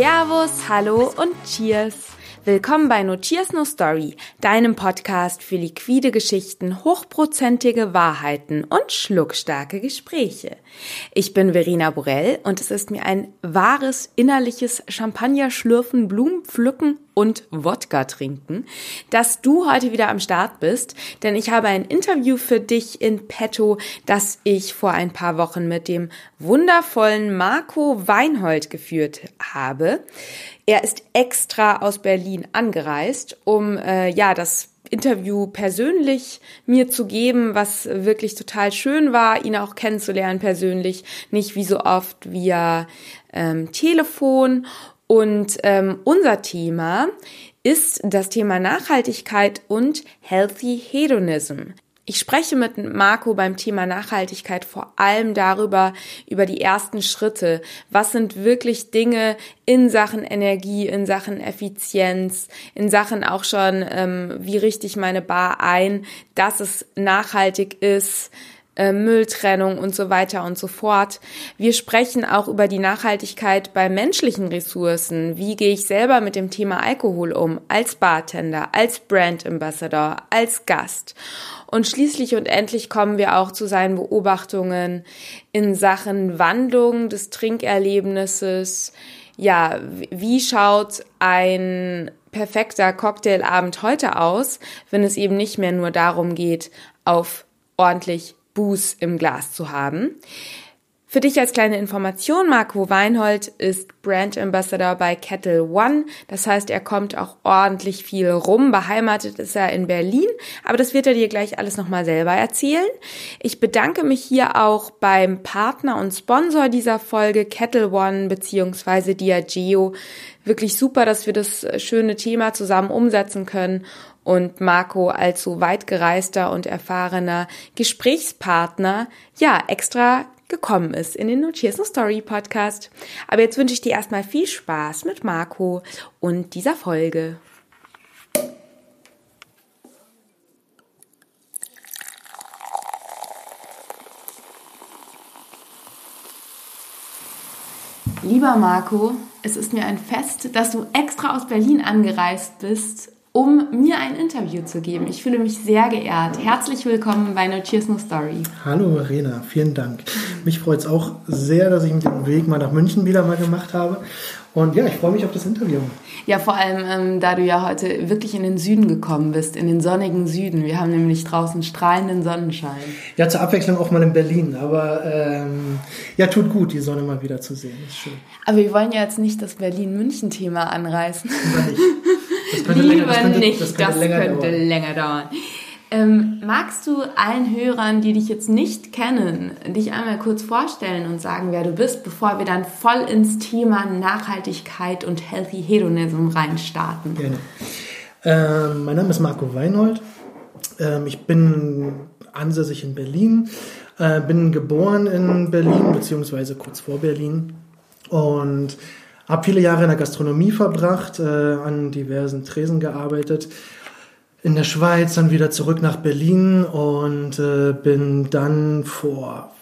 Servus, hallo und Cheers. Willkommen bei No Cheers No Story, deinem Podcast für liquide Geschichten, hochprozentige Wahrheiten und schluckstarke Gespräche. Ich bin Verena Borell und es ist mir ein wahres innerliches Champagner-Schlürfen, Blumenpflücken und Wodka trinken, dass du heute wieder am Start bist, denn ich habe ein Interview für dich in petto, das ich vor ein paar Wochen mit dem wundervollen Marco Weinhold geführt habe. Er ist extra aus Berlin angereist, um äh, ja das Interview persönlich mir zu geben, was wirklich total schön war, ihn auch kennenzulernen persönlich, nicht wie so oft via ähm, Telefon. Und ähm, unser Thema ist das Thema Nachhaltigkeit und Healthy Hedonism. Ich spreche mit Marco beim Thema Nachhaltigkeit vor allem darüber, über die ersten Schritte. Was sind wirklich Dinge in Sachen Energie, in Sachen Effizienz, in Sachen auch schon, ähm, wie richte ich meine Bar ein, dass es nachhaltig ist, äh, Mülltrennung und so weiter und so fort. Wir sprechen auch über die Nachhaltigkeit bei menschlichen Ressourcen. Wie gehe ich selber mit dem Thema Alkohol um? Als Bartender, als Brand Ambassador, als Gast. Und schließlich und endlich kommen wir auch zu seinen Beobachtungen in Sachen Wandlung des Trinkerlebnisses. Ja, wie schaut ein perfekter Cocktailabend heute aus, wenn es eben nicht mehr nur darum geht, auf ordentlich Buß im Glas zu haben. Für dich als kleine Information, Marco Weinhold ist Brand Ambassador bei Kettle One. Das heißt, er kommt auch ordentlich viel rum. Beheimatet ist er in Berlin, aber das wird er dir gleich alles nochmal selber erzählen. Ich bedanke mich hier auch beim Partner und Sponsor dieser Folge, Kettle One bzw. Diageo. Wirklich super, dass wir das schöne Thema zusammen umsetzen können und Marco als so weit gereister und erfahrener Gesprächspartner ja extra gekommen ist in den Notiers No Story Podcast. Aber jetzt wünsche ich dir erstmal viel Spaß mit Marco und dieser Folge. Lieber Marco, es ist mir ein Fest, dass du extra aus Berlin angereist bist, um mir ein Interview zu geben. Ich fühle mich sehr geehrt. Herzlich willkommen bei No Cheers No Story. Hallo Verena, vielen Dank. Mich freut es auch sehr, dass ich mit dem Weg mal nach München wieder mal gemacht habe. Und ja, ich freue mich auf das Interview. Ja, vor allem, ähm, da du ja heute wirklich in den Süden gekommen bist, in den sonnigen Süden. Wir haben nämlich draußen strahlenden Sonnenschein. Ja, zur Abwechslung auch mal in Berlin. Aber ähm, ja, tut gut, die Sonne mal wieder zu sehen. Ist schön. Aber wir wollen ja jetzt nicht das Berlin-München-Thema anreißen. Lieber nicht. Könnte Lieber länger, das könnte, nicht, das könnte, das länger, könnte dauern. länger dauern. Ähm, magst du allen Hörern, die dich jetzt nicht kennen, dich einmal kurz vorstellen und sagen, wer du bist, bevor wir dann voll ins Thema Nachhaltigkeit und Healthy Hedonism reinstarten? Gerne. Ähm, mein Name ist Marco Weinhold. Ähm, ich bin ansässig in Berlin, äh, bin geboren in Berlin, beziehungsweise kurz vor Berlin und habe viele Jahre in der Gastronomie verbracht, äh, an diversen Tresen gearbeitet in der Schweiz, dann wieder zurück nach Berlin und äh, bin dann vor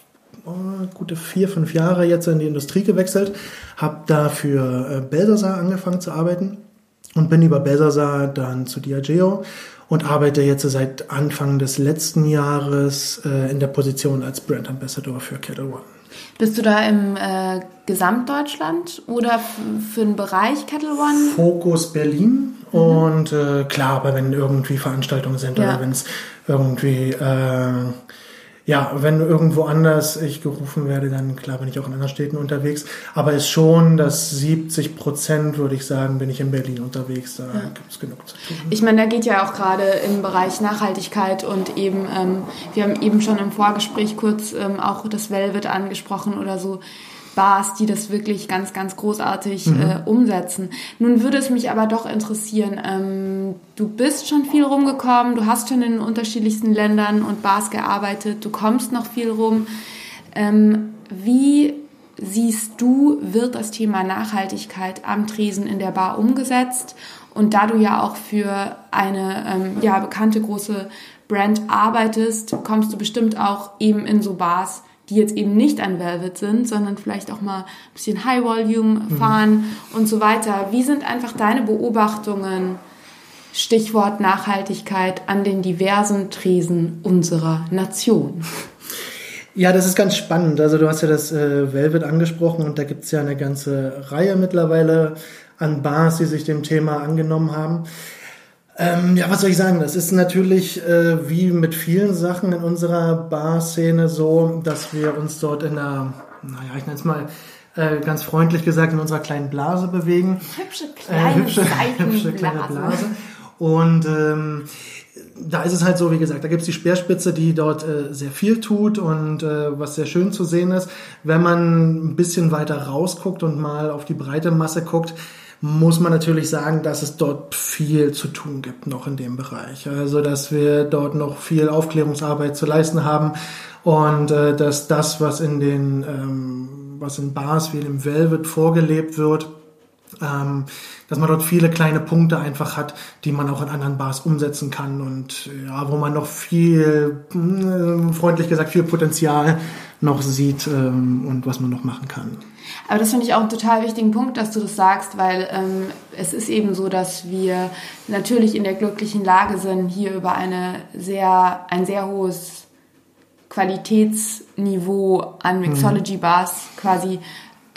oh, gute vier, fünf Jahre jetzt in die Industrie gewechselt, habe da für äh, Belsasar angefangen zu arbeiten und bin über Belsasar dann zu Diageo und arbeite jetzt seit Anfang des letzten Jahres äh, in der Position als Brand Ambassador für Kettle One. Bist du da im äh, Gesamtdeutschland oder für den Bereich Kettle One? Fokus Berlin mhm. und äh, klar, aber wenn irgendwie Veranstaltungen sind ja. oder wenn es irgendwie äh, ja, wenn irgendwo anders ich gerufen werde, dann klar bin ich auch in anderen Städten unterwegs. Aber es ist schon, dass 70 Prozent, würde ich sagen, bin ich in Berlin unterwegs. Da ja. gibt es genug zu tun. Ich meine, da geht ja auch gerade im Bereich Nachhaltigkeit und eben, ähm, wir haben eben schon im Vorgespräch kurz ähm, auch das Velvet angesprochen oder so Bars, die das wirklich ganz, ganz großartig mhm. äh, umsetzen. Nun würde es mich aber doch interessieren, ähm, du bist schon viel rumgekommen, du hast schon in unterschiedlichsten Ländern und Bars gearbeitet, du kommst noch viel rum. Ähm, wie siehst du, wird das Thema Nachhaltigkeit am Tresen in der Bar umgesetzt? Und da du ja auch für eine ähm, ja, bekannte große Brand arbeitest, kommst du bestimmt auch eben in so Bars, die jetzt eben nicht ein Velvet sind, sondern vielleicht auch mal ein bisschen High Volume mhm. fahren mhm. und so weiter. Wie sind einfach deine Beobachtungen, Stichwort Nachhaltigkeit, an den diversen Tresen unserer Nation? Ja, das ist ganz spannend. Also du hast ja das äh, Velvet angesprochen und da gibt es ja eine ganze Reihe mittlerweile an Bars, die sich dem Thema angenommen haben. Ähm, ja, was soll ich sagen? Das ist natürlich äh, wie mit vielen Sachen in unserer Barszene so, dass wir uns dort in einer, naja, ich nenne es mal äh, ganz freundlich gesagt, in unserer kleinen Blase bewegen. Hübsche kleine, äh, hübsche, hübsche kleine Blase. Und ähm, da ist es halt so, wie gesagt, da gibt's die Speerspitze, die dort äh, sehr viel tut und äh, was sehr schön zu sehen ist. Wenn man ein bisschen weiter rausguckt und mal auf die breite Masse guckt, muss man natürlich sagen, dass es dort viel zu tun gibt noch in dem Bereich. Also dass wir dort noch viel Aufklärungsarbeit zu leisten haben und äh, dass das, was in den ähm, was in Bars wie im Velvet vorgelebt wird, ähm, dass man dort viele kleine Punkte einfach hat, die man auch in anderen Bars umsetzen kann und ja, wo man noch viel, äh, freundlich gesagt, viel Potenzial noch sieht ähm, und was man noch machen kann. Aber das finde ich auch einen total wichtigen Punkt, dass du das sagst, weil ähm, es ist eben so, dass wir natürlich in der glücklichen Lage sind, hier über eine sehr, ein sehr hohes Qualitätsniveau an mhm. Mixology-Bars quasi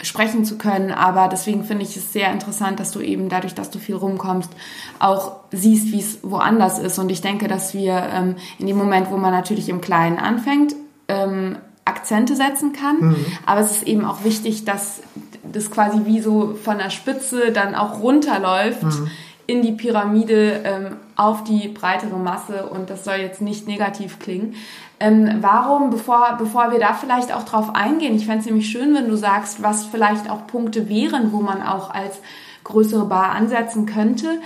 sprechen zu können. Aber deswegen finde ich es sehr interessant, dass du eben dadurch, dass du viel rumkommst, auch siehst, wie es woanders ist. Und ich denke, dass wir ähm, in dem Moment, wo man natürlich im Kleinen anfängt, ähm, Akzente setzen kann. Mhm. Aber es ist eben auch wichtig, dass das quasi wie so von der Spitze dann auch runterläuft. Mhm in die Pyramide ähm, auf die breitere Masse und das soll jetzt nicht negativ klingen. Ähm, warum, bevor, bevor wir da vielleicht auch drauf eingehen, ich fände es nämlich schön, wenn du sagst, was vielleicht auch Punkte wären, wo man auch als größere Bar ansetzen könnte.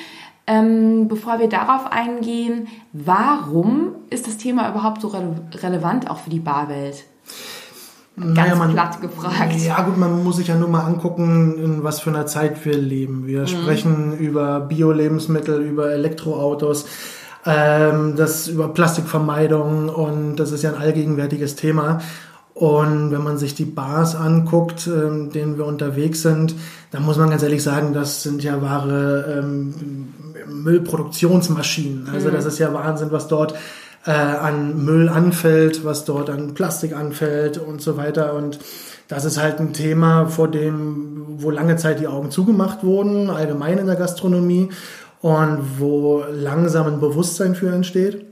Ähm, bevor wir darauf eingehen, warum ist das Thema überhaupt so rele relevant auch für die Barwelt? Ganz naja, man, platt gefragt. Ja gut, man muss sich ja nur mal angucken, in was für einer Zeit wir leben. Wir mhm. sprechen über Bio-Lebensmittel, über Elektroautos, ähm, das über Plastikvermeidung und das ist ja ein allgegenwärtiges Thema. Und wenn man sich die Bars anguckt, ähm, denen wir unterwegs sind, dann muss man ganz ehrlich sagen, das sind ja wahre ähm, Müllproduktionsmaschinen. Also mhm. das ist ja Wahnsinn, was dort äh, an Müll anfällt, was dort an Plastik anfällt und so weiter. Und das ist halt ein Thema, vor dem, wo lange Zeit die Augen zugemacht wurden, allgemein in der Gastronomie und wo langsam ein Bewusstsein für entsteht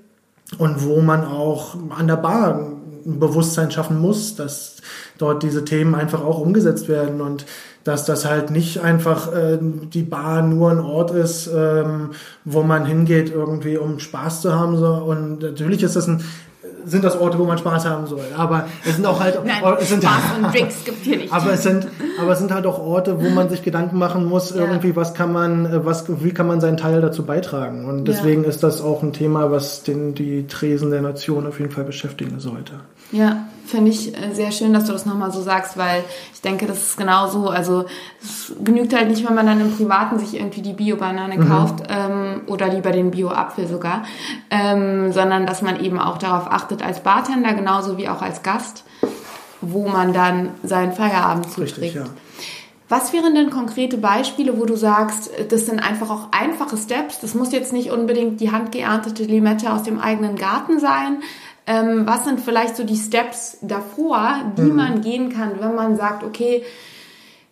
und wo man auch an der Bar ein Bewusstsein schaffen muss, dass dort diese Themen einfach auch umgesetzt werden und dass das halt nicht einfach äh, die Bar nur ein Ort ist, ähm, wo man hingeht irgendwie, um Spaß zu haben. So. Und natürlich ist das ein sind das Orte, wo man Spaß haben soll. Aber es sind auch halt Nein, es sind, Spaß und Drinks gibt hier nicht. Aber es sind, aber es sind halt auch Orte, wo man sich Gedanken machen muss, ja. irgendwie, was kann man, äh, was, wie kann man seinen Teil dazu beitragen? Und deswegen ja. ist das auch ein Thema, was den, die Tresen der Nation auf jeden Fall beschäftigen sollte. Ja, finde ich äh, sehr schön, dass du das nochmal so sagst, weil ich denke, das ist genau so. Also es genügt halt nicht, wenn man dann im Privaten sich irgendwie die Bio-Banane mhm. kauft ähm, oder lieber den Bio-Apfel sogar, ähm, sondern dass man eben auch darauf achtet als Bartender, genauso wie auch als Gast, wo man dann seinen Feierabend zuträgt. Richtig, ja. Was wären denn konkrete Beispiele, wo du sagst, das sind einfach auch einfache Steps? Das muss jetzt nicht unbedingt die handgeerntete Limette aus dem eigenen Garten sein, ähm, was sind vielleicht so die Steps davor, die mhm. man gehen kann, wenn man sagt, okay,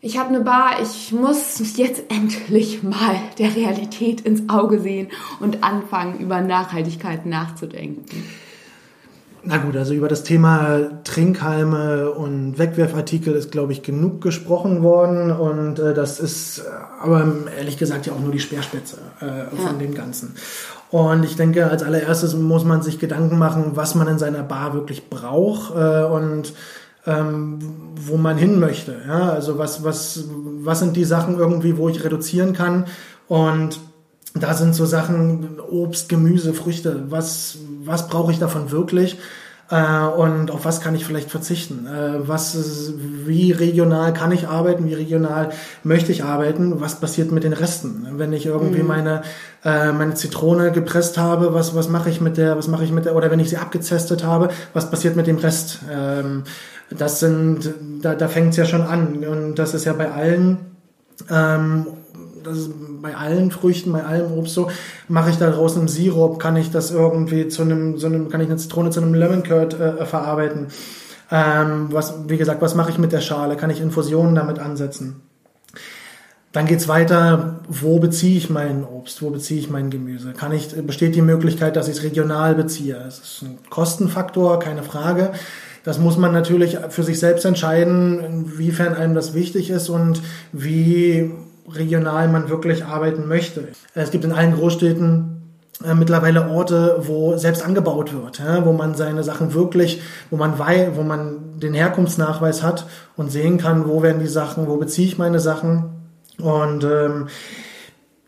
ich habe eine Bar, ich muss jetzt endlich mal der Realität ins Auge sehen und anfangen, über Nachhaltigkeit nachzudenken. Na gut, also über das Thema Trinkhalme und Wegwerfartikel ist, glaube ich, genug gesprochen worden. Und äh, das ist äh, aber ehrlich gesagt ja auch nur die Speerspitze äh, von ja. dem Ganzen. Und ich denke, als allererstes muss man sich Gedanken machen, was man in seiner Bar wirklich braucht äh, und ähm, wo man hin möchte. Ja? Also was, was, was sind die Sachen irgendwie, wo ich reduzieren kann und da sind so Sachen Obst, Gemüse, Früchte. Was, was brauche ich davon wirklich? Äh, und auf was kann ich vielleicht verzichten? Äh, was ist, wie regional kann ich arbeiten? Wie regional möchte ich arbeiten? Was passiert mit den Resten? Wenn ich irgendwie mhm. meine äh, meine Zitrone gepresst habe, was was mache ich mit der? Was mache ich mit der? Oder wenn ich sie abgezestet habe, was passiert mit dem Rest? Ähm, das sind da, da fängt es ja schon an und das ist ja bei allen ähm, das ist bei allen Früchten, bei allem Obst so, mache ich daraus einen Sirup, kann ich das irgendwie zu einem, so einem kann ich eine Zitrone zu einem Lemon Curd äh, verarbeiten. Ähm, was, wie gesagt, was mache ich mit der Schale? Kann ich Infusionen damit ansetzen? Dann geht's weiter, wo beziehe ich mein Obst, wo beziehe ich mein Gemüse? Kann ich, besteht die Möglichkeit, dass ich es regional beziehe? Es ist ein Kostenfaktor, keine Frage. Das muss man natürlich für sich selbst entscheiden, inwiefern einem das wichtig ist und wie regional man wirklich arbeiten möchte. Es gibt in allen Großstädten äh, mittlerweile Orte, wo selbst angebaut wird, wo man seine Sachen wirklich, wo man wei wo man den Herkunftsnachweis hat und sehen kann, wo werden die Sachen, wo beziehe ich meine Sachen. Und ähm,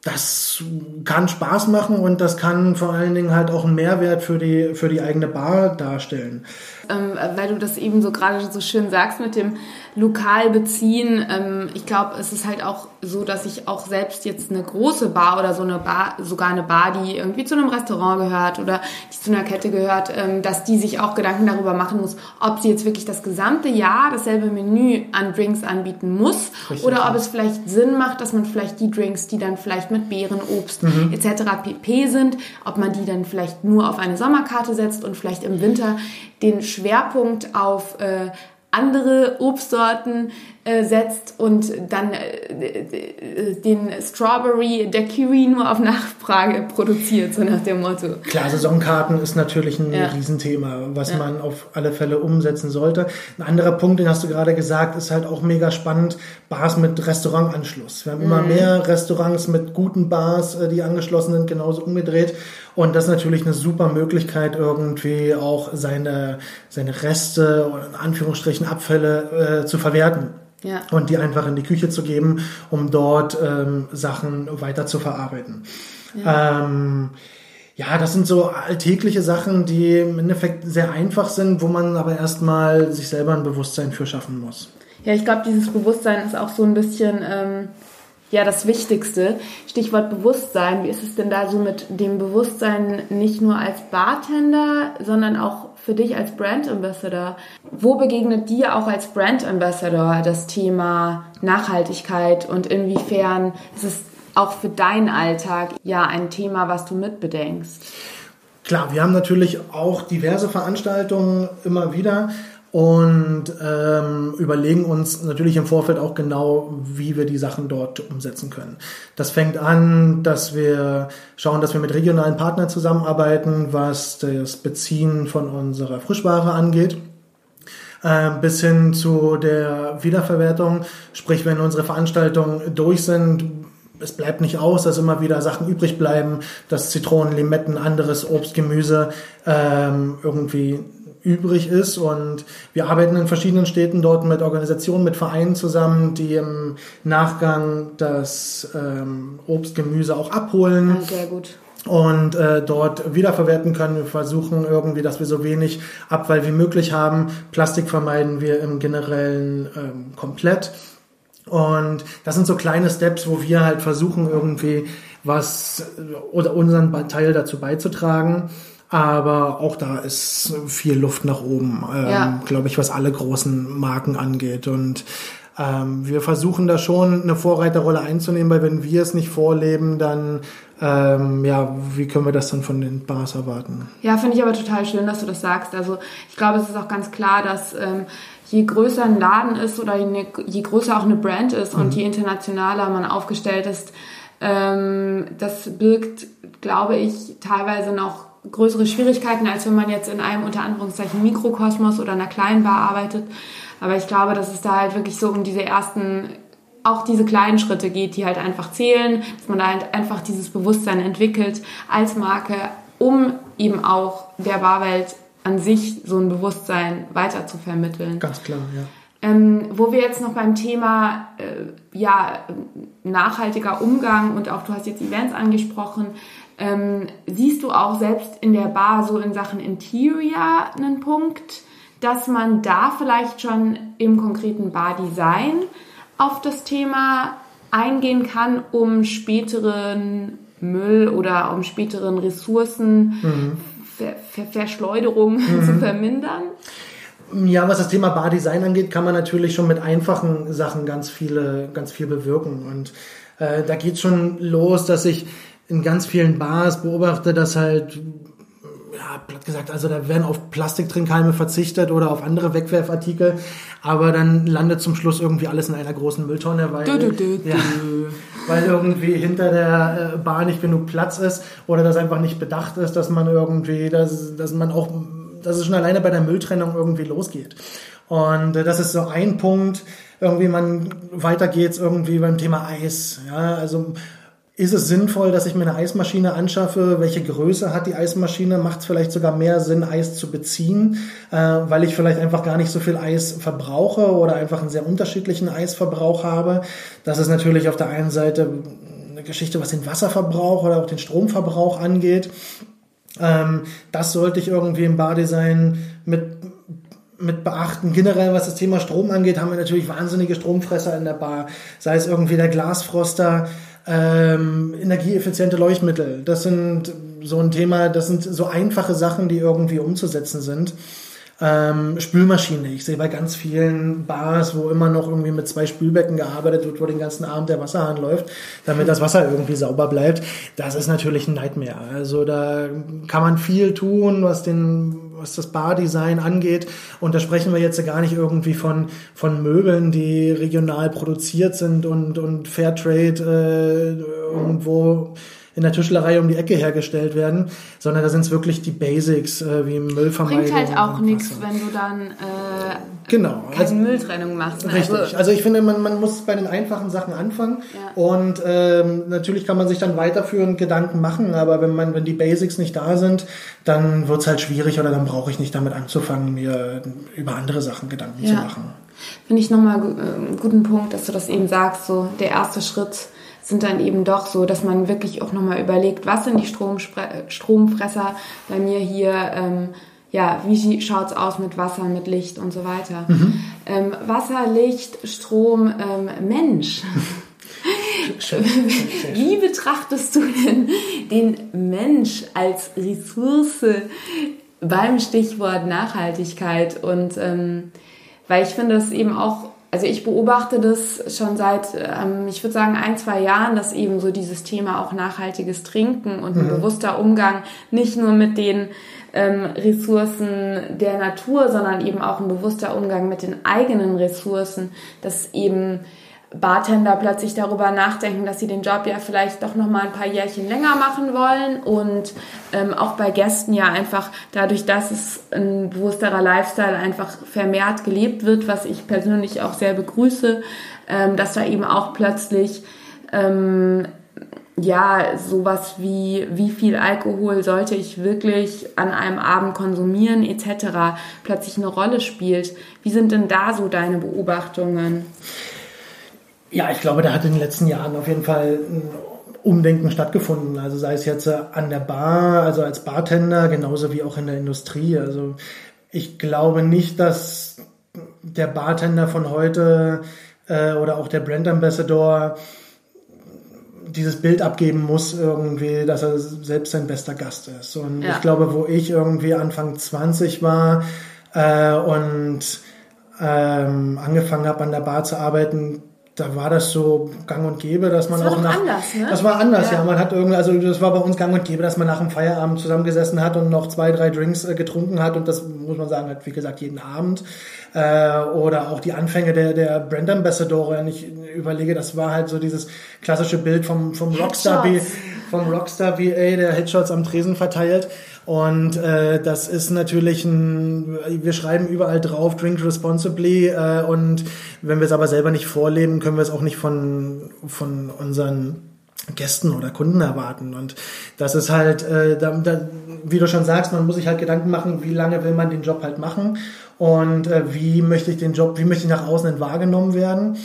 das kann Spaß machen und das kann vor allen Dingen halt auch einen Mehrwert für die, für die eigene Bar darstellen. Ähm, weil du das eben so gerade so schön sagst mit dem lokal beziehen. Ähm, ich glaube, es ist halt auch so, dass ich auch selbst jetzt eine große Bar oder so eine Bar, sogar eine Bar, die irgendwie zu einem Restaurant gehört oder die zu einer Kette gehört, ähm, dass die sich auch Gedanken darüber machen muss, ob sie jetzt wirklich das gesamte Jahr dasselbe Menü an Drinks anbieten muss Richtig, oder ob es vielleicht Sinn macht, dass man vielleicht die Drinks, die dann vielleicht mit Beeren, Obst mhm. etc. pp sind, ob man die dann vielleicht nur auf eine Sommerkarte setzt und vielleicht im Winter den Schwerpunkt auf äh, andere Obstsorten äh, setzt und dann äh, den Strawberry der Kiwi nur auf Nachfrage produziert, so nach dem Motto. Klar, Saisonkarten ist natürlich ein ja. Riesenthema, was ja. man auf alle Fälle umsetzen sollte. Ein anderer Punkt, den hast du gerade gesagt, ist halt auch mega spannend, Bars mit Restaurantanschluss. Wir haben mhm. immer mehr Restaurants mit guten Bars, äh, die angeschlossen sind, genauso umgedreht. Und das ist natürlich eine super Möglichkeit, irgendwie auch seine, seine Reste oder in Anführungsstrichen Abfälle äh, zu verwerten. Ja. Und die einfach in die Küche zu geben, um dort ähm, Sachen weiter zu verarbeiten. Ja. Ähm, ja, das sind so alltägliche Sachen, die im Endeffekt sehr einfach sind, wo man aber erstmal sich selber ein Bewusstsein für schaffen muss. Ja, ich glaube, dieses Bewusstsein ist auch so ein bisschen ähm, ja das Wichtigste. Stichwort Bewusstsein. Wie ist es denn da so mit dem Bewusstsein nicht nur als Bartender, sondern auch für dich als Brand Ambassador? Wo begegnet dir auch als Brand Ambassador das Thema Nachhaltigkeit und inwiefern ist es auch für deinen Alltag ja ein Thema, was du mitbedenkst? Klar, wir haben natürlich auch diverse Veranstaltungen immer wieder und ähm, überlegen uns natürlich im Vorfeld auch genau, wie wir die Sachen dort umsetzen können. Das fängt an, dass wir schauen, dass wir mit regionalen Partnern zusammenarbeiten, was das Beziehen von unserer Frischware angeht äh, bis hin zu der Wiederverwertung. Sprich, wenn unsere Veranstaltungen durch sind, es bleibt nicht aus, dass immer wieder Sachen übrig bleiben, dass Zitronen, Limetten, anderes Obst, Gemüse ähm, irgendwie übrig ist. Und wir arbeiten in verschiedenen Städten dort mit Organisationen, mit Vereinen zusammen, die im Nachgang das ähm, Obst, Gemüse auch abholen. Sehr gut und äh, dort wiederverwerten können. Wir versuchen irgendwie, dass wir so wenig Abfall wie möglich haben. Plastik vermeiden wir im generellen ähm, komplett. Und das sind so kleine Steps, wo wir halt versuchen, irgendwie was oder unseren Teil dazu beizutragen. Aber auch da ist viel Luft nach oben, ähm, ja. glaube ich, was alle großen Marken angeht. Und ähm, wir versuchen da schon eine Vorreiterrolle einzunehmen, weil wenn wir es nicht vorleben, dann ähm, ja, wie können wir das dann von den Bars erwarten? Ja, finde ich aber total schön, dass du das sagst. Also ich glaube, es ist auch ganz klar, dass ähm, je größer ein Laden ist oder je, je größer auch eine Brand ist mhm. und je internationaler man aufgestellt ist, ähm, das birgt, glaube ich, teilweise noch größere Schwierigkeiten, als wenn man jetzt in einem unter Anführungszeichen Mikrokosmos oder einer kleinen Bar arbeitet. Aber ich glaube, dass es da halt wirklich so um diese ersten, auch diese kleinen Schritte geht, die halt einfach zählen, dass man da halt einfach dieses Bewusstsein entwickelt als Marke, um eben auch der Barwelt an sich so ein Bewusstsein weiter zu vermitteln. Ganz klar, ja. Ähm, wo wir jetzt noch beim Thema äh, ja, nachhaltiger Umgang und auch du hast jetzt Events angesprochen, Ähm, siehst du auch selbst in der Bar so in Sachen Interior einen Punkt, dass man da vielleicht schon im konkreten Bardesign auf das Thema eingehen kann, um späteren Müll oder um späteren Ressourcen mhm. Ver Ver Verschleuderung mhm. zu vermindern? Ja, was das Thema Bardesign angeht, kann man natürlich schon mit einfachen Sachen ganz viele, ganz viel bewirken. Und äh, da geht schon los, dass ich in ganz vielen Bars beobachte, dass halt ja, platt gesagt, also da werden auf Plastiktrinkhalme verzichtet oder auf andere Wegwerfartikel, aber dann landet zum Schluss irgendwie alles in einer großen Mülltonne, weil, du, du, du, ja, weil irgendwie hinter der äh, Bar nicht genug Platz ist oder das einfach nicht bedacht ist, dass man irgendwie, dass, dass man auch, dass es schon alleine bei der Mülltrennung irgendwie losgeht. Und äh, das ist so ein Punkt. Irgendwie man weiter geht's irgendwie beim Thema Eis. Ja, also ist es sinnvoll, dass ich mir eine Eismaschine anschaffe? Welche Größe hat die Eismaschine? Macht es vielleicht sogar mehr Sinn, Eis zu beziehen, äh, weil ich vielleicht einfach gar nicht so viel Eis verbrauche oder einfach einen sehr unterschiedlichen Eisverbrauch habe? Das ist natürlich auf der einen Seite eine Geschichte, was den Wasserverbrauch oder auch den Stromverbrauch angeht. Ähm, das sollte ich irgendwie im Bardesign mit mit beachten. Generell, was das Thema Strom angeht, haben wir natürlich wahnsinnige Stromfresser in der Bar. Sei es irgendwie der Glasfroster, ähm, energieeffiziente Leuchtmittel. Das sind so ein Thema, das sind so einfache Sachen, die irgendwie umzusetzen sind. Ähm, Spülmaschine. Ich sehe bei ganz vielen Bars, wo immer noch irgendwie mit zwei Spülbecken gearbeitet wird, wo den ganzen Abend der Wasserhahn läuft, damit das Wasser irgendwie sauber bleibt. Das ist natürlich ein Nightmare. Also da kann man viel tun, was den was das Bardesign angeht. Und da sprechen wir jetzt gar nicht irgendwie von, von Möbeln, die regional produziert sind und, und Fairtrade äh, irgendwo in der Tischlerei um die Ecke hergestellt werden, sondern da sind es wirklich die Basics, äh, wie Müllvermeidung. Bringt halt auch nichts, wenn du dann äh, genau. keine also, Mülltrennung machst. Ne? Richtig. Also, also, ich finde, man, man muss bei den einfachen Sachen anfangen ja. und ähm, natürlich kann man sich dann weiterführend Gedanken machen, aber wenn man, wenn die Basics nicht da sind, dann wird es halt schwierig oder dann brauche ich nicht damit anzufangen, mir über andere Sachen Gedanken ja. zu machen. Finde ich nochmal einen äh, guten Punkt, dass du das eben sagst, so der erste Schritt sind dann eben doch so, dass man wirklich auch nochmal überlegt, was sind die Stromspre Stromfresser bei mir hier, ähm, ja, wie schaut's aus mit Wasser, mit Licht und so weiter. Mhm. Ähm, Wasser, Licht, Strom, ähm, Mensch. Wie betrachtest du denn den Mensch als Ressource beim Stichwort Nachhaltigkeit? Und ähm, weil ich finde das eben auch also ich beobachte das schon seit, ähm, ich würde sagen, ein, zwei Jahren, dass eben so dieses Thema auch nachhaltiges Trinken und ein mhm. bewusster Umgang nicht nur mit den ähm, Ressourcen der Natur, sondern eben auch ein bewusster Umgang mit den eigenen Ressourcen, dass eben Bartender plötzlich darüber nachdenken, dass sie den Job ja vielleicht doch noch mal ein paar Jährchen länger machen wollen und ähm, auch bei Gästen ja einfach dadurch, dass es ein bewussterer Lifestyle einfach vermehrt gelebt wird, was ich persönlich auch sehr begrüße, ähm, dass da eben auch plötzlich ähm, ja, sowas wie, wie viel Alkohol sollte ich wirklich an einem Abend konsumieren, etc., plötzlich eine Rolle spielt. Wie sind denn da so deine Beobachtungen? Ja, ich glaube, da hat in den letzten Jahren auf jeden Fall ein Umdenken stattgefunden. Also sei es jetzt äh, an der Bar, also als Bartender, genauso wie auch in der Industrie. Also ich glaube nicht, dass der Bartender von heute äh, oder auch der Brand Ambassador dieses Bild abgeben muss irgendwie, dass er selbst sein bester Gast ist. Und ja. ich glaube, wo ich irgendwie Anfang 20 war äh, und ähm, angefangen habe an der Bar zu arbeiten, da war das so gang und gäbe, dass man das auch nach. Anders, ne? Das war anders, ja. ja. Man hat irgendwie, also das war bei uns gang und gäbe, dass man nach dem Feierabend zusammengesessen hat und noch zwei, drei Drinks äh, getrunken hat und das muss man sagen, hat wie gesagt jeden Abend. Äh, oder auch die Anfänge der, der Brand Ambassador, wenn ich überlege, das war halt so dieses klassische Bild vom, vom Rockstar, vom Rockstar VA, der Headshots am Tresen verteilt. Und äh, das ist natürlich ein, wir schreiben überall drauf, drink responsibly. Äh, und wenn wir es aber selber nicht vorleben, können wir es auch nicht von, von unseren Gästen oder Kunden erwarten. Und das ist halt, äh, da, da, wie du schon sagst, man muss sich halt Gedanken machen, wie lange will man den Job halt machen und äh, wie möchte ich den Job, wie möchte ich nach außen wahrgenommen werden.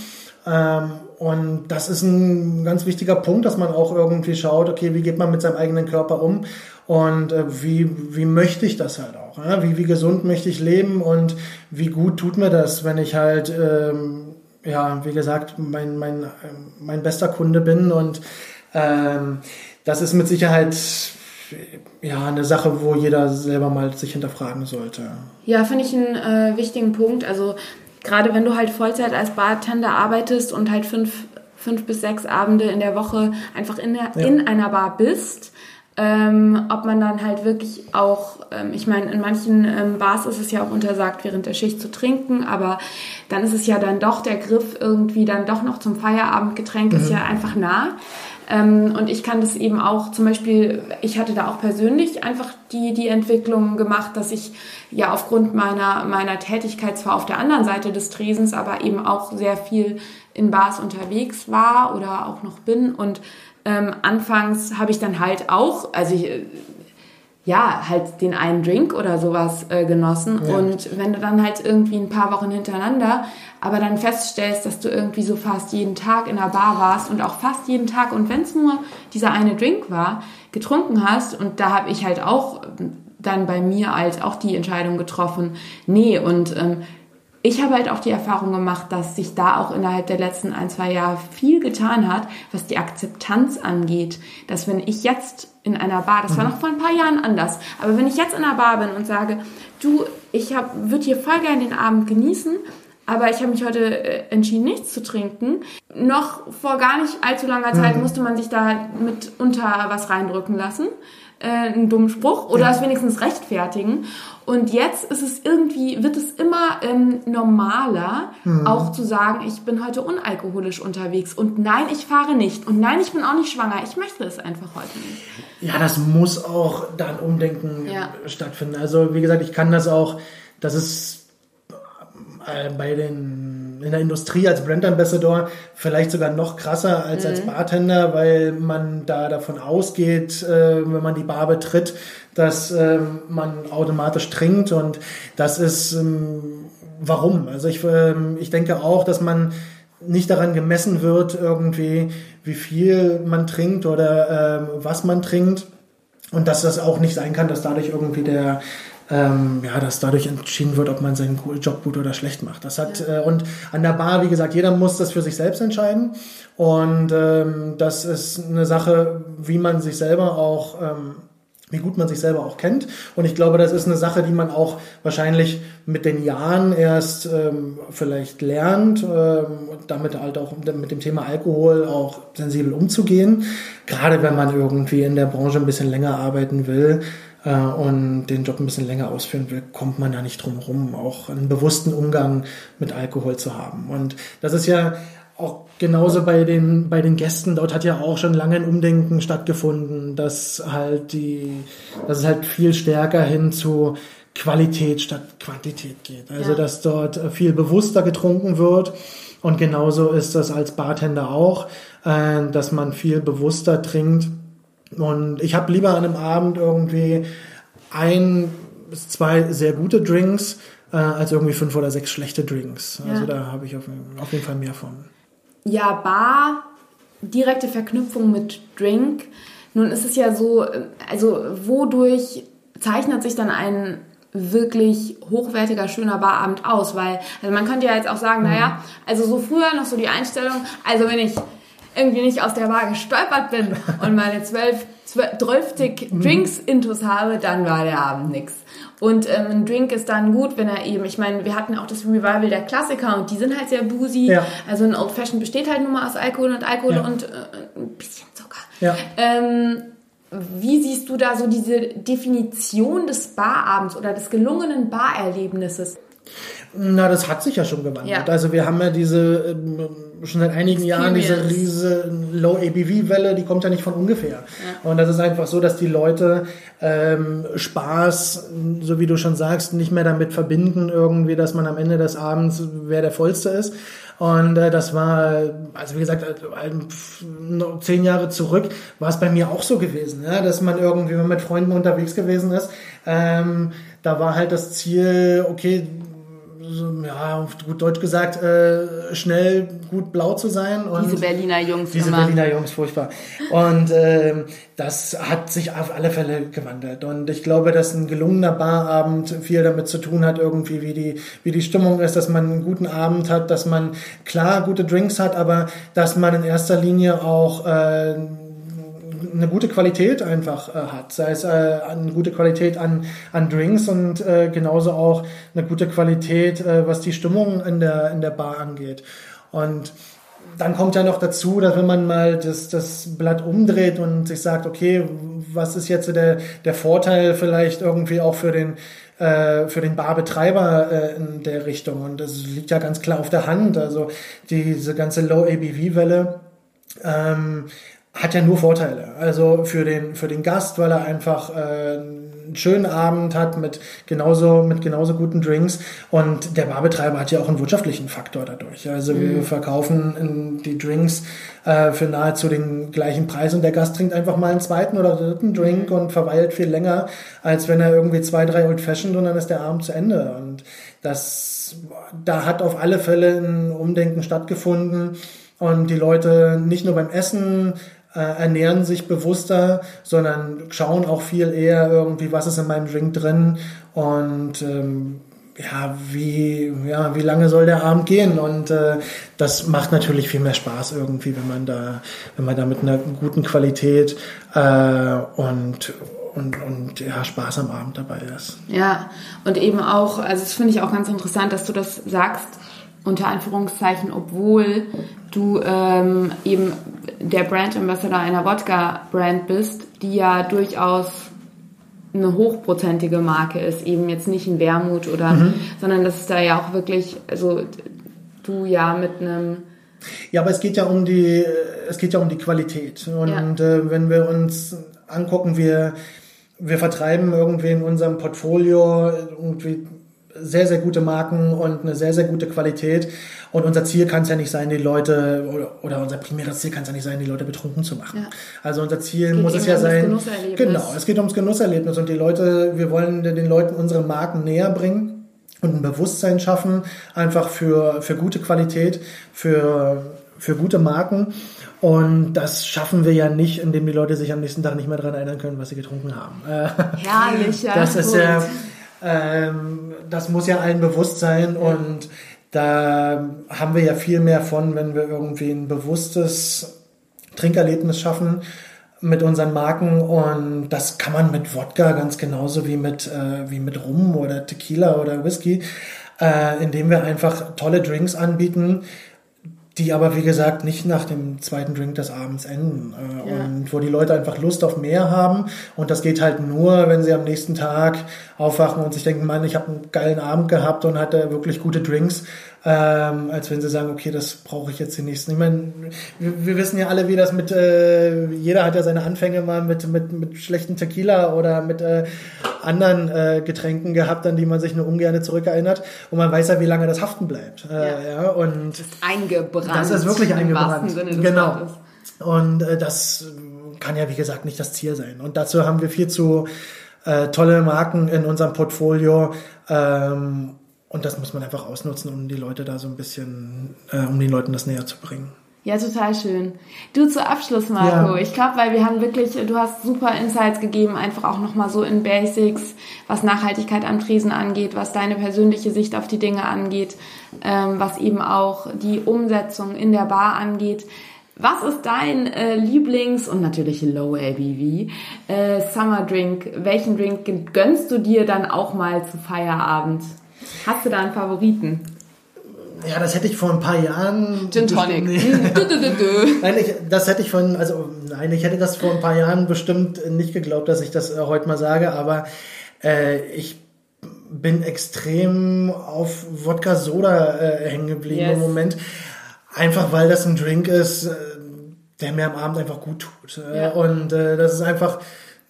Ähm, und das ist ein ganz wichtiger Punkt, dass man auch irgendwie schaut, okay, wie geht man mit seinem eigenen Körper um und äh, wie, wie möchte ich das halt auch? Ja? Wie, wie gesund möchte ich leben und wie gut tut mir das, wenn ich halt, ähm, ja, wie gesagt, mein, mein, mein bester Kunde bin und ähm, das ist mit Sicherheit ja eine Sache, wo jeder selber mal sich hinterfragen sollte. Ja, finde ich einen äh, wichtigen Punkt. Also gerade wenn du halt Vollzeit als Bartender arbeitest und halt fünf, fünf bis sechs Abende in der Woche einfach in, der, ja. in einer Bar bist, ähm, ob man dann halt wirklich auch, ähm, ich meine, in manchen ähm, Bars ist es ja auch untersagt, während der Schicht zu trinken, aber dann ist es ja dann doch der Griff irgendwie dann doch noch zum Feierabendgetränk mhm. ist ja einfach nah. Ähm, und ich kann das eben auch, zum Beispiel, ich hatte da auch persönlich einfach die, die Entwicklung gemacht, dass ich ja aufgrund meiner, meiner Tätigkeit zwar auf der anderen Seite des Tresens, aber eben auch sehr viel in Bars unterwegs war oder auch noch bin und ähm, anfangs habe ich dann halt auch, also ich, ja, halt den einen Drink oder sowas äh, genossen. Ja. Und wenn du dann halt irgendwie ein paar Wochen hintereinander, aber dann feststellst, dass du irgendwie so fast jeden Tag in der Bar warst und auch fast jeden Tag, und wenn es nur dieser eine Drink war, getrunken hast, und da habe ich halt auch dann bei mir als auch die Entscheidung getroffen, nee, und ähm, ich habe halt auch die Erfahrung gemacht, dass sich da auch innerhalb der letzten ein, zwei Jahre viel getan hat, was die Akzeptanz angeht. Dass wenn ich jetzt in einer Bar, das war mhm. noch vor ein paar Jahren anders, aber wenn ich jetzt in einer Bar bin und sage, du, ich würde hier voll gerne den Abend genießen, aber ich habe mich heute äh, entschieden, nichts zu trinken. Noch vor gar nicht allzu langer Zeit mhm. musste man sich da mit unter was reindrücken lassen äh, einen dummen Spruch oder ja. es wenigstens rechtfertigen. Und jetzt ist es irgendwie, wird es immer ähm, normaler, mhm. auch zu sagen, ich bin heute unalkoholisch unterwegs und nein, ich fahre nicht und nein, ich bin auch nicht schwanger. Ich möchte es einfach heute nicht. Ja, das muss auch dann Umdenken ja. stattfinden. Also wie gesagt, ich kann das auch, das ist äh, bei den in der Industrie als Brand Ambassador vielleicht sogar noch krasser als mhm. als Bartender, weil man da davon ausgeht, äh, wenn man die Bar betritt, dass äh, man automatisch trinkt und das ist ähm, warum. Also ich, äh, ich denke auch, dass man nicht daran gemessen wird irgendwie, wie viel man trinkt oder äh, was man trinkt und dass das auch nicht sein kann, dass dadurch irgendwie der ähm, ja, dass dadurch entschieden wird, ob man seinen Job gut oder schlecht macht. Das hat äh, und an der Bar, wie gesagt, jeder muss das für sich selbst entscheiden und ähm, das ist eine Sache, wie man sich selber auch ähm, wie gut man sich selber auch kennt. Und ich glaube, das ist eine Sache, die man auch wahrscheinlich mit den Jahren erst ähm, vielleicht lernt, ähm, damit halt auch mit dem Thema Alkohol auch sensibel umzugehen. Gerade wenn man irgendwie in der Branche ein bisschen länger arbeiten will, äh, und den Job ein bisschen länger ausführen will, kommt man da nicht drum rum, auch einen bewussten Umgang mit Alkohol zu haben. Und das ist ja auch genauso bei den, bei den Gästen, dort hat ja auch schon lange ein Umdenken stattgefunden, dass halt die, dass es halt viel stärker hin zu Qualität statt Quantität geht. Also, ja. dass dort viel bewusster getrunken wird. Und genauso ist das als Bartender auch, äh, dass man viel bewusster trinkt und ich habe lieber an einem Abend irgendwie ein bis zwei sehr gute Drinks äh, als irgendwie fünf oder sechs schlechte Drinks. Ja. Also da habe ich auf, auf jeden Fall mehr von. Ja, Bar, direkte Verknüpfung mit Drink. Nun ist es ja so, also wodurch zeichnet sich dann ein wirklich hochwertiger, schöner Barabend aus? Weil, also man könnte ja jetzt auch sagen, mhm. naja, also so früher noch so die Einstellung, also wenn ich irgendwie nicht aus der Bar gestolpert bin und meine zwölf, zwölftig mhm. Drinks intus habe, dann war der Abend nix. Und ähm, ein Drink ist dann gut, wenn er eben, ich meine, wir hatten auch das Revival der Klassiker und die sind halt sehr boozy. Ja. Also ein Old Fashion besteht halt nur mal aus Alkohol und Alkohol ja. und äh, ein bisschen Zucker. Ja. Ähm, wie siehst du da so diese Definition des Barabends oder des gelungenen Barerlebnisses? Na, das hat sich ja schon gewandelt. Ja. Also wir haben ja diese ähm, schon seit einigen Jahren diese riese Low ABV Welle, die kommt ja nicht von ungefähr. Ja. Und das ist einfach so, dass die Leute ähm, Spaß, so wie du schon sagst, nicht mehr damit verbinden irgendwie, dass man am Ende des Abends wer der vollste ist. Und äh, das war, also wie gesagt, äh, zehn Jahre zurück war es bei mir auch so gewesen, ja, dass man irgendwie mit Freunden unterwegs gewesen ist. Ähm, da war halt das Ziel, okay, ja, auf gut Deutsch gesagt, äh, schnell gut blau zu sein. Und diese Berliner Jungs. Diese immer. Berliner Jungs, furchtbar. Und äh, das hat sich auf alle Fälle gewandelt. Und ich glaube, dass ein gelungener Barabend viel damit zu tun hat, irgendwie, wie die, wie die Stimmung ist, dass man einen guten Abend hat, dass man klar gute Drinks hat, aber dass man in erster Linie auch äh, eine gute Qualität einfach äh, hat, sei es äh, eine gute Qualität an, an Drinks und äh, genauso auch eine gute Qualität, äh, was die Stimmung in der, in der Bar angeht. Und dann kommt ja noch dazu, dass wenn man mal das, das Blatt umdreht und sich sagt, okay, was ist jetzt der, der Vorteil vielleicht irgendwie auch für den, äh, für den Barbetreiber äh, in der Richtung? Und das liegt ja ganz klar auf der Hand. Also diese ganze Low-ABV-Welle ähm, hat ja nur Vorteile. Also für den, für den Gast, weil er einfach äh, einen schönen Abend hat mit genauso, mit genauso guten Drinks. Und der Barbetreiber hat ja auch einen wirtschaftlichen Faktor dadurch. Also mhm. wir verkaufen die Drinks äh, für nahezu den gleichen Preis und der Gast trinkt einfach mal einen zweiten oder dritten Drink und verweilt viel länger, als wenn er irgendwie zwei, drei Old Fashioned und dann ist der Abend zu Ende. Und das, da hat auf alle Fälle ein Umdenken stattgefunden. Und die Leute nicht nur beim Essen äh, ernähren sich bewusster, sondern schauen auch viel eher irgendwie, was ist in meinem Drink drin und ähm, ja, wie, ja, wie lange soll der Abend gehen? Und äh, das macht natürlich viel mehr Spaß irgendwie, wenn man da, wenn man da mit einer guten Qualität äh, und und, und ja, Spaß am Abend dabei ist. Ja, und eben auch, also das finde ich auch ganz interessant, dass du das sagst, unter Anführungszeichen, obwohl du ähm, eben der Brand Ambassador einer Wodka-Brand bist, die ja durchaus eine hochprozentige Marke ist, eben jetzt nicht ein Wermut oder, mhm. sondern das ist da ja auch wirklich, also du ja mit einem ja, aber es geht ja um die, es geht ja um die Qualität. Und ja. äh, wenn wir uns angucken, wir, wir vertreiben irgendwie in unserem Portfolio irgendwie sehr, sehr gute Marken und eine sehr, sehr gute Qualität. Und unser Ziel kann es ja nicht sein, die Leute, oder, oder unser primäres Ziel kann es ja nicht sein, die Leute betrunken zu machen. Ja. Also unser Ziel muss es ja sein. Genau, es geht ums Genusserlebnis und die Leute, wir wollen den Leuten unsere Marken näher bringen und ein Bewusstsein schaffen, einfach für, für gute Qualität, für, für gute Marken. Und das schaffen wir ja nicht, indem die Leute sich am nächsten Tag nicht mehr daran erinnern können, was sie getrunken haben. Herrlich, ja. Das ist ja, ähm, das muss ja allen bewusst sein und da haben wir ja viel mehr von, wenn wir irgendwie ein bewusstes Trinkerlebnis schaffen mit unseren Marken und das kann man mit Wodka ganz genauso wie mit, äh, wie mit Rum oder Tequila oder Whisky, äh, indem wir einfach tolle Drinks anbieten, die aber wie gesagt nicht nach dem zweiten Drink des Abends enden äh, ja. und wo die Leute einfach Lust auf mehr haben und das geht halt nur, wenn sie am nächsten Tag aufwachen und sich denken, Mann, ich habe einen geilen Abend gehabt und hatte wirklich gute Drinks ähm, als wenn sie sagen, okay, das brauche ich jetzt die nächsten. Ich meine, wir, wir, wissen ja alle, wie das mit, äh, jeder hat ja seine Anfänge mal mit, mit, mit schlechten Tequila oder mit äh, anderen äh, Getränken gehabt, an die man sich nur ungern zurückerinnert. Und man weiß ja, wie lange das haften bleibt. Äh, ja. ja. und das ist eingebrannt. Das ist wirklich eingebrannt. genau. Und äh, das kann ja, wie gesagt, nicht das Ziel sein. Und dazu haben wir viel zu äh, tolle Marken in unserem Portfolio. Ähm, und das muss man einfach ausnutzen, um die Leute da so ein bisschen, äh, um den Leuten das näher zu bringen. Ja, total schön. Du zu Abschluss, Marco. Ja. Ich glaube, weil wir haben wirklich, du hast super Insights gegeben, einfach auch nochmal so in Basics, was Nachhaltigkeit am Tresen angeht, was deine persönliche Sicht auf die Dinge angeht, ähm, was eben auch die Umsetzung in der Bar angeht. Was ist dein äh, Lieblings- und natürlich Low ABV äh, Summer Drink? Welchen Drink gönnst du dir dann auch mal zu Feierabend? Hast du da einen Favoriten? Ja, das hätte ich vor ein paar Jahren. Gin Tonic. Nee. nein, ich, das hätte ich von, also nein, ich hätte das vor ein paar Jahren bestimmt nicht geglaubt, dass ich das äh, heute mal sage, aber äh, ich bin extrem auf Wodka Soda äh, hängen geblieben yes. im Moment. Einfach weil das ein Drink ist, äh, der mir am Abend einfach gut tut. Äh, ja. Und äh, das ist einfach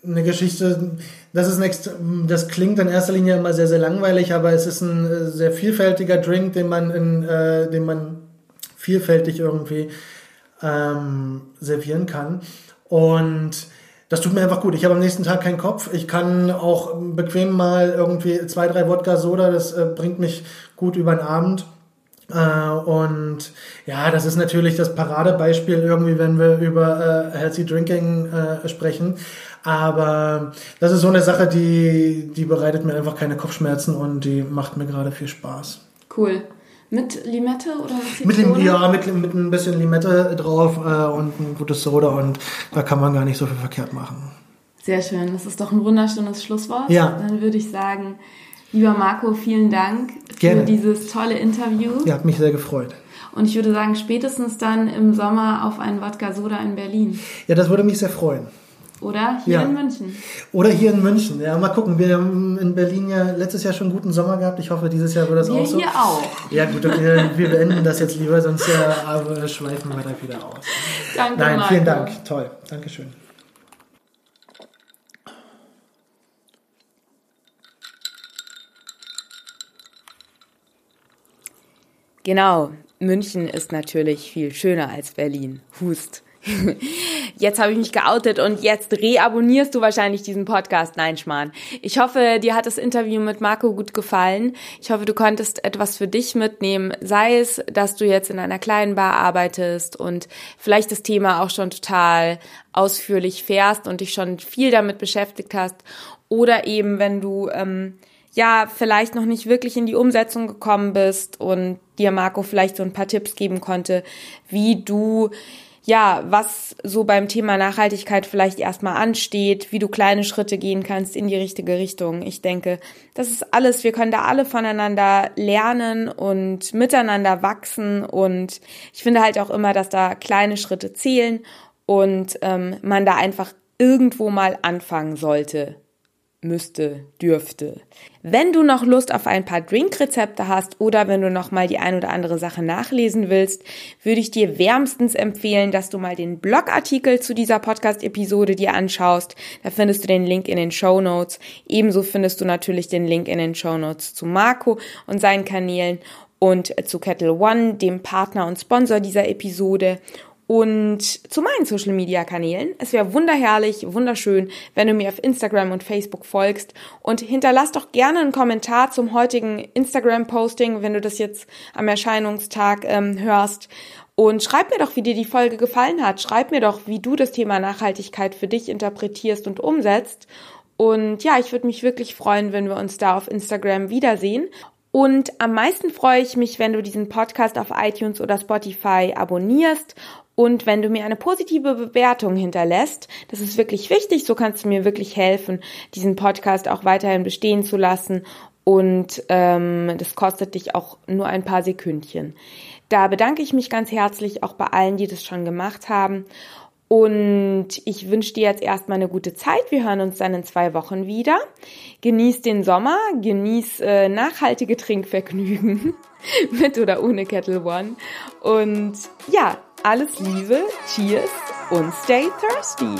eine Geschichte, das ist ein, das klingt in erster Linie immer sehr, sehr langweilig, aber es ist ein äh, sehr vielfältiger Drink, den man in, äh, den man vielfältig irgendwie ähm, servieren kann. Und Das tut mir einfach gut. Ich habe am nächsten Tag keinen Kopf. Ich kann auch bequem mal irgendwie zwei, drei Wodka Soda. Das äh, bringt mich gut über den Abend. Äh, und ja, das ist natürlich das Paradebeispiel irgendwie, wenn wir über äh, Healthy Drinking äh, sprechen. Aber das ist so eine Sache, die, die bereitet mir einfach keine Kopfschmerzen und die macht mir gerade viel Spaß. Cool. Mit Limette oder mit Lim Ja, mit, mit ein bisschen Limette drauf äh, und ein gutes Soda und da kann man gar nicht so viel verkehrt machen. Sehr schön, das ist doch ein wunderschönes Schlusswort. Ja. Dann würde ich sagen, lieber Marco, vielen Dank Gerne. für dieses tolle Interview. Ja, hat mich sehr gefreut. Und ich würde sagen, spätestens dann im Sommer auf einen Wodka Soda in Berlin. Ja, das würde mich sehr freuen. Oder hier ja. in München. Oder hier in München. Ja, mal gucken. Wir haben in Berlin ja letztes Jahr schon einen guten Sommer gehabt. Ich hoffe, dieses Jahr wird das wir auch so. hier auch. Ja, gut, wir, wir beenden das jetzt lieber, sonst äh, schweifen wir da wieder aus. Danke, Nein, Marco. vielen Dank. Toll. Dankeschön. Genau, München ist natürlich viel schöner als Berlin. Hust. Jetzt habe ich mich geoutet und jetzt reabonnierst du wahrscheinlich diesen Podcast. Nein, Schmarrn. Ich hoffe, dir hat das Interview mit Marco gut gefallen. Ich hoffe, du konntest etwas für dich mitnehmen. Sei es, dass du jetzt in einer kleinen Bar arbeitest und vielleicht das Thema auch schon total ausführlich fährst und dich schon viel damit beschäftigt hast. Oder eben, wenn du ähm, ja vielleicht noch nicht wirklich in die Umsetzung gekommen bist und dir Marco vielleicht so ein paar Tipps geben konnte, wie du ja, was so beim Thema Nachhaltigkeit vielleicht erstmal ansteht, wie du kleine Schritte gehen kannst in die richtige Richtung. Ich denke, das ist alles, wir können da alle voneinander lernen und miteinander wachsen. Und ich finde halt auch immer, dass da kleine Schritte zählen und ähm, man da einfach irgendwo mal anfangen sollte müsste, dürfte. Wenn du noch Lust auf ein paar Drinkrezepte hast oder wenn du noch mal die ein oder andere Sache nachlesen willst, würde ich dir wärmstens empfehlen, dass du mal den Blogartikel zu dieser Podcast-Episode dir anschaust. Da findest du den Link in den Show Notes. Ebenso findest du natürlich den Link in den Show Notes zu Marco und seinen Kanälen und zu Kettle One, dem Partner und Sponsor dieser Episode und zu meinen Social Media Kanälen. Es wäre wunderherrlich, wunderschön, wenn du mir auf Instagram und Facebook folgst und hinterlass doch gerne einen Kommentar zum heutigen Instagram Posting, wenn du das jetzt am Erscheinungstag ähm, hörst. Und schreib mir doch, wie dir die Folge gefallen hat. Schreib mir doch, wie du das Thema Nachhaltigkeit für dich interpretierst und umsetzt. Und ja, ich würde mich wirklich freuen, wenn wir uns da auf Instagram wiedersehen. Und am meisten freue ich mich, wenn du diesen Podcast auf iTunes oder Spotify abonnierst und wenn du mir eine positive Bewertung hinterlässt. Das ist wirklich wichtig, so kannst du mir wirklich helfen, diesen Podcast auch weiterhin bestehen zu lassen und ähm, das kostet dich auch nur ein paar Sekündchen. Da bedanke ich mich ganz herzlich auch bei allen, die das schon gemacht haben. Und ich wünsche dir jetzt erstmal eine gute Zeit. Wir hören uns dann in zwei Wochen wieder. Genieß den Sommer, genieß äh, nachhaltige Trinkvergnügen mit oder ohne Kettle One. Und ja, alles Liebe, Cheers und stay thirsty!